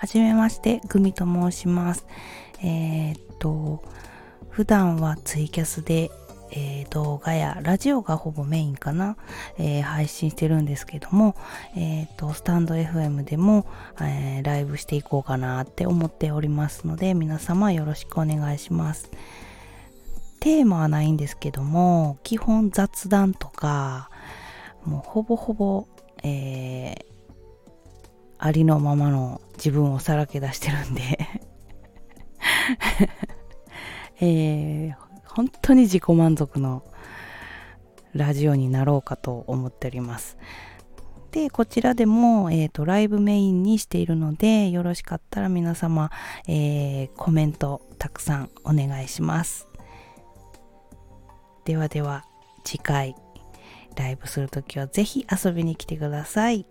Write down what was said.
はじめまして、グミと申します。えー、っと、普段はツイキャスで、えー、動画やラジオがほぼメインかな、えー、配信してるんですけども、えっと、スタンド FM でも、えライブしていこうかなって思っておりますので、皆様よろしくお願いします。テーマはないんですけども、基本雑談とか、もうほぼほぼ、えー、ありのままの自分をさらけ出してるんで えー、本当に自己満足のラジオになろうかと思っております。で、こちらでも、え、ー、と、ライブメインにしているので、よろしかったら皆様、えー、コメントたくさんお願いします。ではでは、次回、ライブするときはぜひ遊びに来てください。